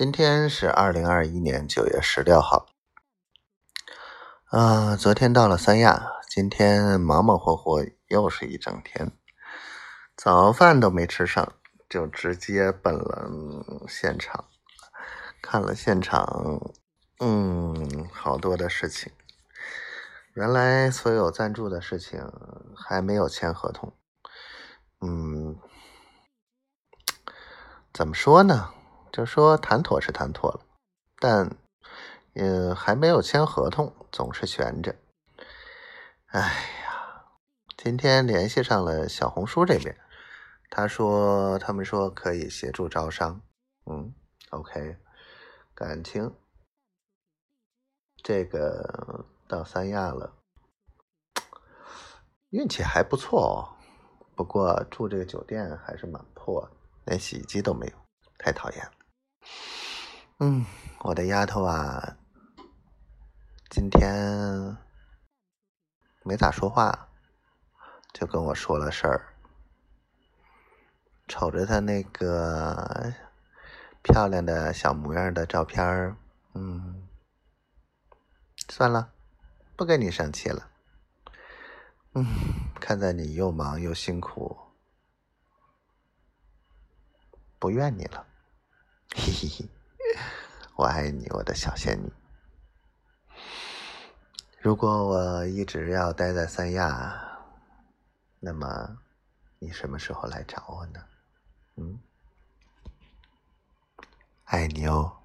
今天是二零二一年九月十六号。啊，昨天到了三亚，今天忙忙活活又是一整天，早饭都没吃上，就直接奔了现场，看了现场，嗯，好多的事情。原来所有赞助的事情还没有签合同，嗯，怎么说呢？就说谈妥是谈妥了，但呃还没有签合同，总是悬着。哎呀，今天联系上了小红书这边，他说他们说可以协助招商。嗯，OK，感情这个到三亚了，运气还不错哦。不过住这个酒店还是蛮破，连洗衣机都没有，太讨厌了。嗯，我的丫头啊，今天没咋说话，就跟我说了事儿。瞅着她那个漂亮的小模样的照片儿嗯，算了，不跟你生气了。嗯，看在你又忙又辛苦，不怨你了。嘿嘿嘿。我爱你，我的小仙女。如果我一直要待在三亚，那么你什么时候来找我呢？嗯，爱你哦。